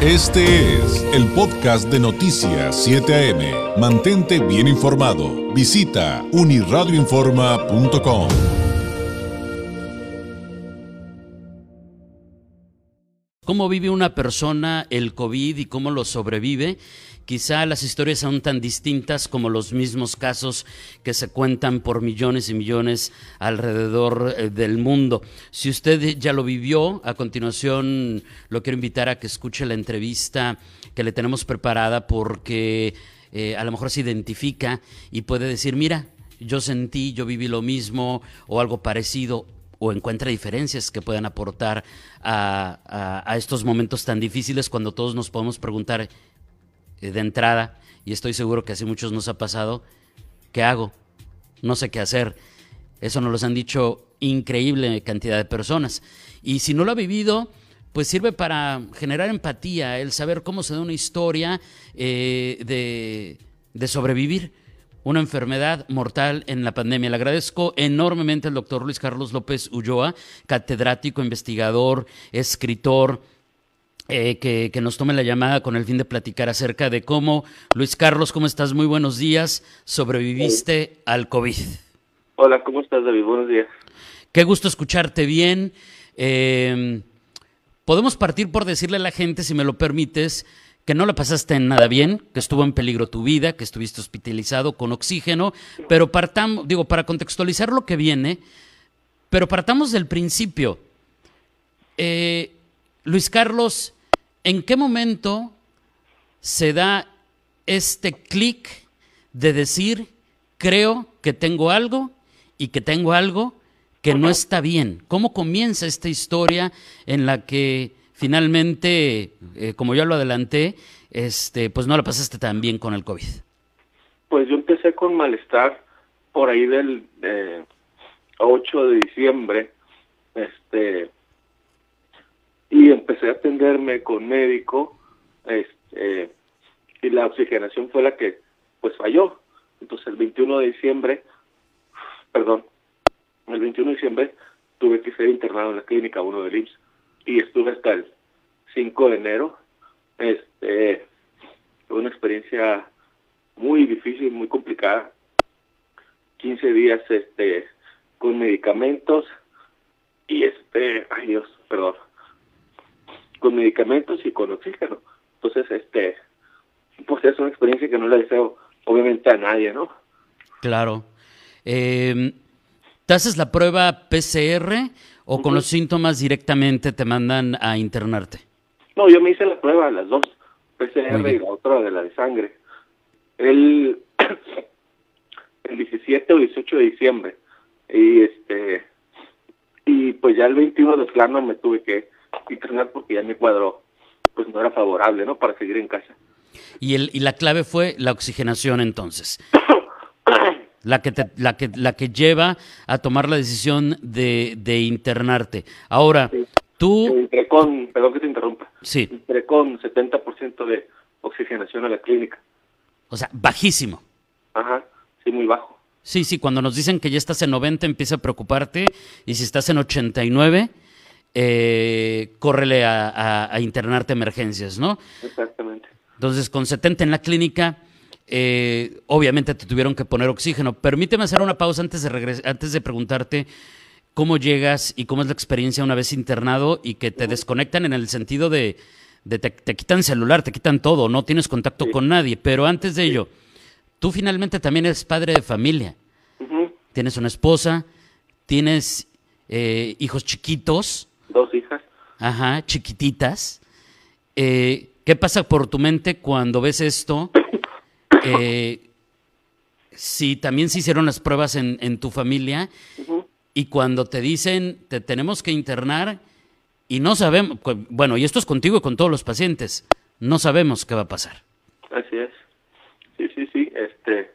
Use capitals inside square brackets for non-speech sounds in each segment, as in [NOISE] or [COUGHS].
Este es el podcast de Noticias 7 AM. Mantente bien informado. Visita uniradioinforma.com. ¿Cómo vive una persona el COVID y cómo lo sobrevive? Quizá las historias son tan distintas como los mismos casos que se cuentan por millones y millones alrededor eh, del mundo. Si usted ya lo vivió, a continuación lo quiero invitar a que escuche la entrevista que le tenemos preparada porque eh, a lo mejor se identifica y puede decir, mira, yo sentí, yo viví lo mismo o algo parecido o encuentra diferencias que puedan aportar a, estos momentos tan difíciles cuando todos nos podemos preguntar, de entrada, y estoy seguro que así muchos nos ha pasado, ¿qué hago? No sé qué hacer. Eso nos lo han dicho increíble cantidad de personas. Y si no lo ha vivido, pues sirve para generar empatía, el saber cómo se da una historia eh, de, de sobrevivir una enfermedad mortal en la pandemia. Le agradezco enormemente al doctor Luis Carlos López Ulloa, catedrático, investigador, escritor, eh, que, nos tome la llamada con el fin de platicar acerca de cómo, Luis Carlos, ¿cómo estás? Muy buenos días. Sobreviviste al COVID. Hola, ¿cómo estás, David? Buenos días. Qué gusto escucharte bien. Eh, podemos partir por decirle a la gente, si me lo permites, que no la pasaste nada bien, que estuvo en peligro tu vida, que estuviste hospitalizado con oxígeno, pero partamos, digo, para contextualizar lo que viene, pero partamos del principio. Eh, Luis Carlos, ¿En qué momento se da este clic de decir, creo que tengo algo y que tengo algo que no está bien? ¿Cómo comienza esta historia en la que finalmente, eh, como ya lo adelanté, este, pues no la pasaste tan bien con el COVID? Pues yo empecé con malestar por ahí del 8 de diciembre, este, y empecé a atenderme con médico este, y la oxigenación fue la que pues falló. Entonces el 21 de diciembre, perdón, el 21 de diciembre tuve que ser internado en la clínica 1 del IMSS y estuve hasta el 5 de enero. Este, fue una experiencia muy difícil, muy complicada. 15 días este con medicamentos y este, ay Dios, perdón, con medicamentos y con oxígeno. Entonces, este, pues es una experiencia que no le deseo obviamente a nadie, ¿no? Claro. Eh, ¿Te haces la prueba PCR o con los síntomas directamente te mandan a internarte? No, yo me hice la prueba, las dos, PCR y la otra de la de sangre. El, [CLEARS THROAT] el 17 o 18 de diciembre. Y este y pues ya el 21 de plano me tuve que internar porque ya mi cuadro pues no era favorable, ¿no? Para seguir en casa. Y, el, y la clave fue la oxigenación entonces. [COUGHS] la que, la, que, la que lleva a tomar la decisión de, de internarte. Ahora, tú... Entré con, perdón que te interrumpa. Sí. Entré con 70% de oxigenación a la clínica. O sea, bajísimo. Ajá, sí, muy bajo. Sí, sí, cuando nos dicen que ya estás en 90 empieza a preocuparte y si estás en 89 eh, córrele a, internarte emergencias, ¿no? Exactamente. Entonces, con 70 en la clínica, eh, obviamente te tuvieron que poner oxígeno. Permíteme hacer una pausa antes de, antes de preguntarte cómo llegas y cómo es la experiencia una vez internado y que te desconectan en el sentido de, te, quitan celular, te quitan todo, no tienes contacto con nadie. Pero antes de ello, tú finalmente también eres padre de familia. Tienes una esposa, tienes eh, hijos chiquitos dos hijas. Ajá, chiquititas. Eh, ¿Qué pasa por tu mente cuando ves esto? [COUGHS] Eh, si también se hicieron las pruebas en, en tu familia y cuando te dicen te tenemos que internar y no sabemos, bueno, y esto es contigo y con todos los pacientes, no sabemos qué va a pasar. Así es. Sí, sí, sí. Este,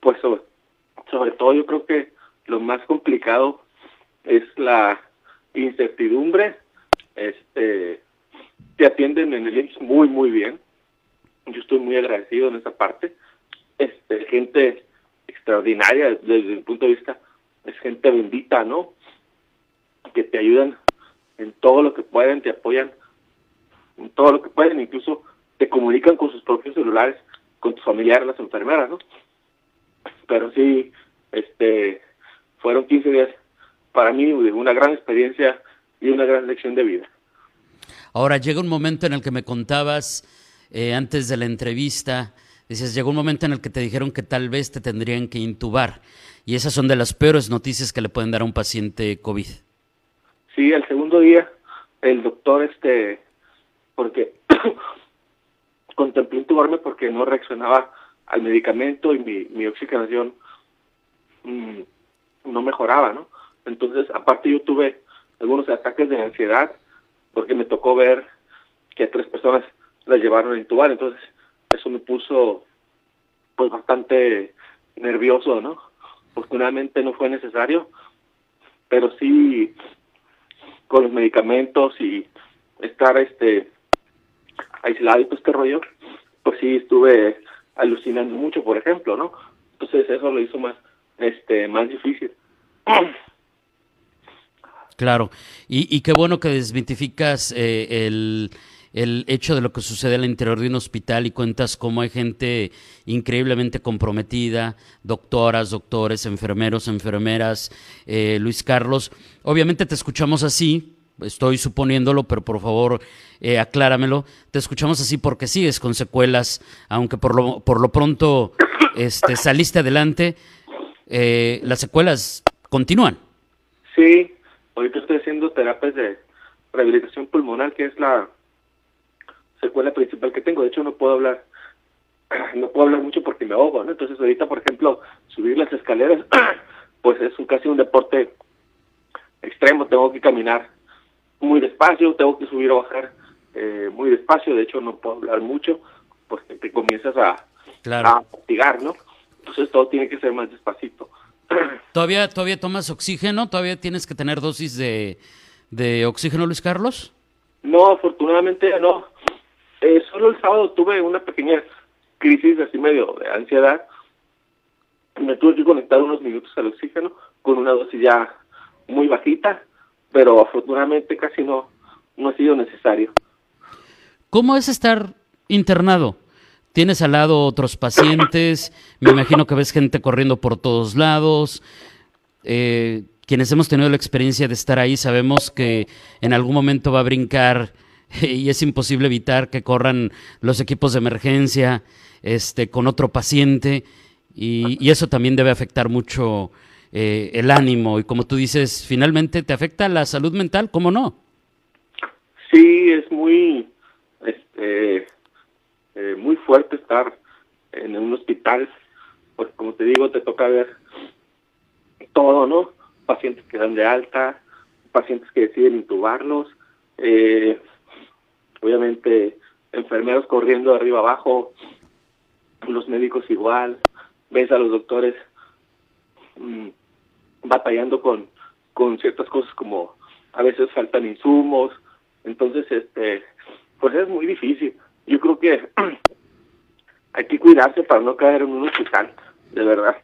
pues sobre todo yo creo que lo más complicado es la incertidumbre, este, te atienden en el IMSS muy, muy bien. Yo estoy muy agradecido en esa parte. Este, gente extraordinaria desde el punto de vista, es gente bendita, ¿no? Que te ayudan en todo lo que pueden, te apoyan todo lo que pueden, incluso te comunican con sus propios celulares, con tus familiares, las enfermeras, ¿no? Pero sí, este, fueron 15 días para mí una gran experiencia y una gran lección de vida. Ahora llega un momento en el que me contabas eh, antes de la entrevista, dices, llegó un momento en el que te dijeron que tal vez te tendrían que intubar. Y esas son de las peores noticias que le pueden dar a un paciente COVID. Sí, el segundo día, el doctor, este, porque [COUGHS] contemplé intubarme porque no reaccionaba al medicamento y mi, mi oxigenación mm, no mejoraba, ¿no? Entonces, aparte yo tuve algunos ataques de ansiedad porque me tocó ver que tres personas las llevaron a intubar, entonces eso me puso pues bastante nervioso, ¿no? Afortunadamente no fue necesario, pero sí con los medicamentos y estar este aislado y todo este rollo, pues sí estuve alucinando mucho, por ejemplo, ¿no? Entonces eso lo hizo más este más difícil. [CLEARS THROAT] Claro, y, qué bueno que desmitificas eh, el, el, hecho de lo que sucede al interior de un hospital y cuentas cómo hay gente increíblemente comprometida, doctoras, doctores, enfermeros, enfermeras. Eh, Luis Carlos, obviamente te escuchamos así, estoy suponiéndolo, pero por favor eh, acláramelo. Te escuchamos así porque sigues con secuelas, aunque por lo, por lo pronto este, saliste adelante, eh, las secuelas continúan. Sí, Ahorita estoy haciendo terapias de rehabilitación pulmonar, que es la secuela principal que tengo. De hecho, no puedo hablar [CLEARS THROAT] no puedo hablar mucho porque me ahogo, ¿no? Entonces, ahorita, por ejemplo, subir las escaleras, [CLEARS THROAT] pues es casi un deporte extremo. Tengo que caminar muy despacio, tengo que subir o bajar eh, muy despacio. De hecho, no puedo hablar mucho porque te comienzas a, claro. a fatigar, ¿no? Entonces, todo tiene que ser más despacito. ¿Todavía, ¿Todavía tomas oxígeno? ¿Todavía tienes que tener dosis de, de oxígeno, Luis Carlos? No, afortunadamente no. Eh, solo el sábado tuve una pequeña crisis así medio de ansiedad. Me tuve que conectar unos minutos al oxígeno con una dosis ya muy bajita, pero afortunadamente casi no, no ha sido necesario. ¿Cómo es estar internado? Tienes al lado otros pacientes, me imagino que ves gente corriendo por todos lados. Eh, quienes hemos tenido la experiencia de estar ahí sabemos que en algún momento va a brincar [LAUGHS] y es imposible evitar que corran los equipos de emergencia este, con otro paciente y, eso también debe afectar mucho eh, el ánimo y como tú dices, finalmente te afecta la salud mental, ¿cómo no? Sí, es muy, este, eh, muy fuerte estar en un hospital, pues como te digo, te toca ver todo, ¿no? Pacientes que dan de alta, pacientes que deciden intubarlos, eh, obviamente enfermeros corriendo de arriba abajo, los médicos igual, ves a los doctores mm, batallando con, con ciertas cosas como a veces faltan insumos, entonces este pues es muy difícil yo creo que [CLEARS THROAT] hay que cuidarse para no caer en un hospital, de verdad.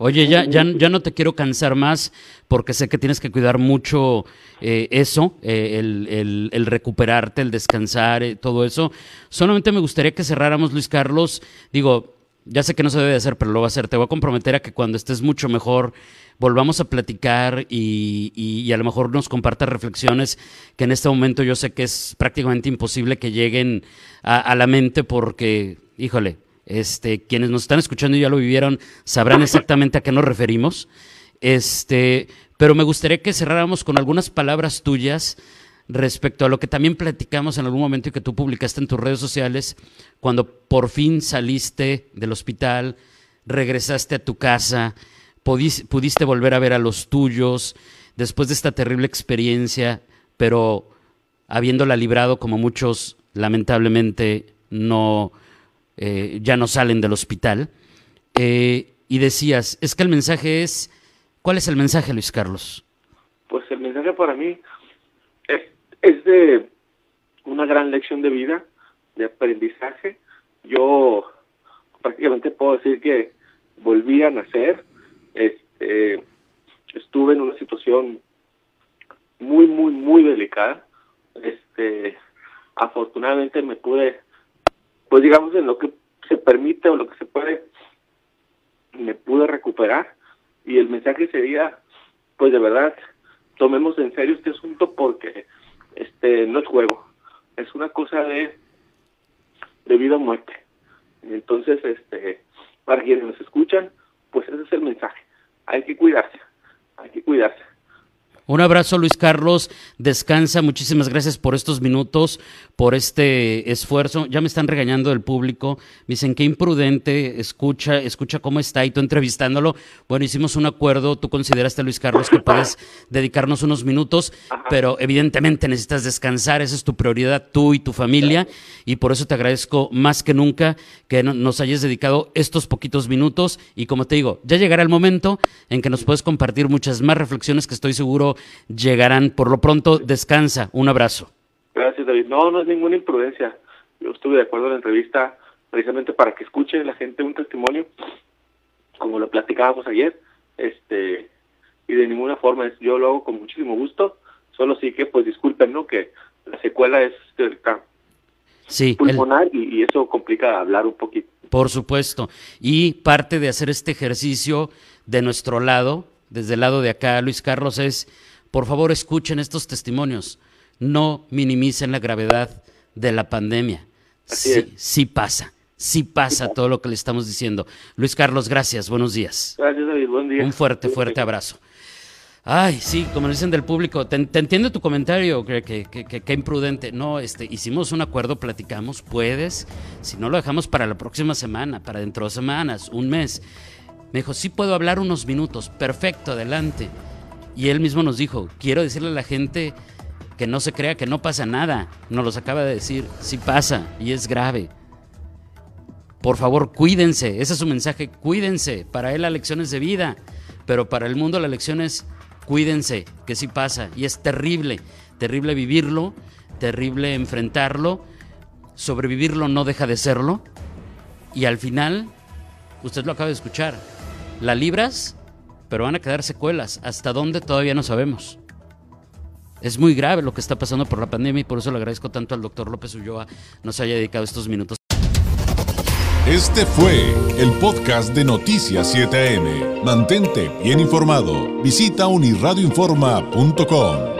Oye, ya, ya, ya no te quiero cansar más porque sé que tienes que cuidar mucho eh, eso, eh, el, el, recuperarte, el descansar, eh, todo eso. Solamente me gustaría que cerráramos, Luis Carlos. Digo, ya sé que no se debe hacer, pero lo voy a hacer. Te voy a comprometer a que cuando estés mucho mejor volvamos a platicar y, y, a lo mejor nos compartas reflexiones que en este momento yo sé que es prácticamente imposible que lleguen a, la mente porque, híjole, este, quienes nos están escuchando y ya lo vivieron sabrán exactamente a qué nos referimos. Este, pero me gustaría que cerráramos con algunas palabras tuyas respecto a lo que también platicamos en algún momento y que tú publicaste en tus redes sociales, cuando por fin saliste del hospital, regresaste a tu casa, pudiste volver a ver a los tuyos después de esta terrible experiencia, pero habiéndola librado como muchos lamentablemente no eh, ya no salen del hospital. Eh, y decías, es que el mensaje es, ¿cuál es el mensaje, Luis Carlos? Pues el mensaje para mí es de una gran lección de vida, de aprendizaje. Yo prácticamente puedo decir que volví a nacer. Este, estuve en una situación muy, muy, muy delicada. Este, afortunadamente me pude, pues digamos en lo que se permite o lo que se puede, me pude recuperar y el mensaje sería, pues de verdad, tomemos en serio este asunto porque este no es juego, es una cosa de, de vida o muerte. Entonces, este, para quienes nos escuchan, pues ese es el mensaje. Hay que cuidarse, hay que cuidarse. Un abrazo, Luis Carlos. Descansa. Muchísimas gracias por estos minutos, por este esfuerzo. Ya me están regañando del público. Me dicen que imprudente. Escucha, escucha cómo está y tú entrevistándolo. Bueno, hicimos un acuerdo. Tú consideraste, Luis Carlos, que puedes dedicarnos unos minutos, pero evidentemente necesitas descansar. Esa es tu prioridad, tú y tu familia. Y por eso te agradezco más que nunca que nos hayas dedicado estos poquitos minutos. Y como te digo, ya llegará el momento en que nos puedes compartir muchas más reflexiones que estoy seguro llegarán. Por lo pronto, descansa. Un abrazo. Gracias, David. No, no es ninguna imprudencia. Yo estuve de acuerdo en la entrevista precisamente para que escuche la gente un testimonio, como lo platicábamos ayer, este y de ninguna forma yo lo hago con muchísimo gusto, solo sí que pues disculpen, ¿no? Que la secuela es cerca sí, pulmonar y, y eso complica hablar un poquito. Por supuesto. Y parte de hacer este ejercicio de nuestro lado, desde el lado de acá, Luis Carlos, es, por favor, escuchen estos testimonios. No minimicen la gravedad de la pandemia. sí, sí pasa. Sí pasa todo lo que le estamos diciendo. Luis Carlos, gracias. Buenos días. Gracias, David. Buen día. Un fuerte, fuerte abrazo. Ay, sí, como dicen del público, te, entiendo tu comentario, que, que, que, imprudente. No, este, hicimos un acuerdo, platicamos, puedes, si no lo dejamos para la próxima semana, para dentro de semanas, un mes. Me dijo, sí puedo hablar unos minutos, perfecto, adelante. Y él mismo nos dijo, quiero decirle a la gente que no se crea que no pasa nada. Nos los acaba de decir, sí pasa y es grave. Por favor, cuídense, ese es su mensaje, cuídense. Para él la lección es de vida, pero para el mundo la lección es cuídense, que sí pasa. Y es terrible, terrible vivirlo, terrible enfrentarlo. Sobrevivirlo no deja de serlo. Y al final, usted lo acaba de escuchar, la libras, pero van a quedar secuelas. ¿Hasta dónde todavía no sabemos? Es muy grave lo que está pasando por la pandemia y por eso le agradezco tanto al doctor López Ulloa nos haya dedicado estos minutos. Este fue el podcast de Noticias 7am. Mantente bien informado. Visita unirradioinforma.com.